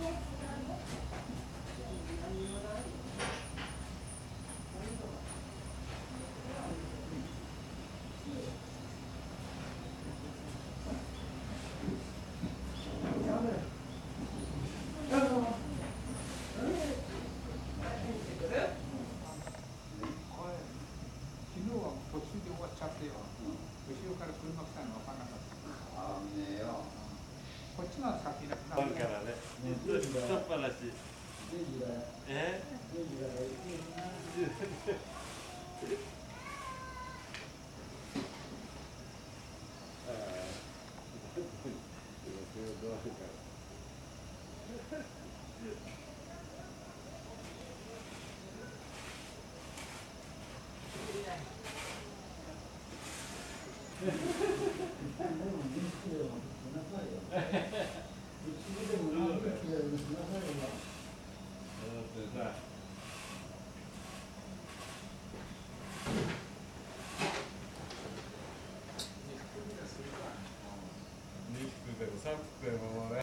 昨日は途中で終わっちゃってよ、後ろから車来たの分かんなかった。こっちが先だあるからね。人っぱなし。え？だ pero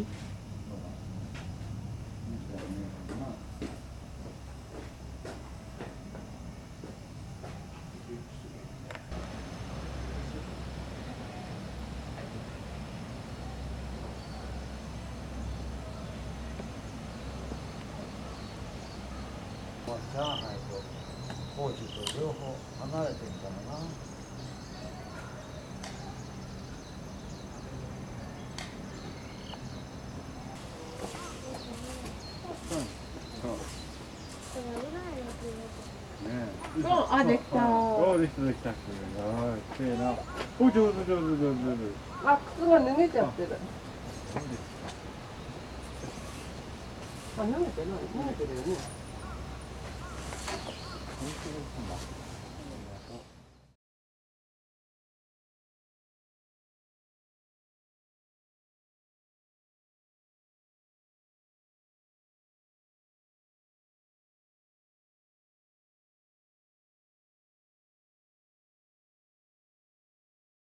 でも3服でももうね。メッセージ上海と高知と両方離れてるからなそう、あ、できた。おできたできた。な。お上手上手上手上手。あ、靴が脱げちゃってる。あ、脱げてない、脱げてるよね。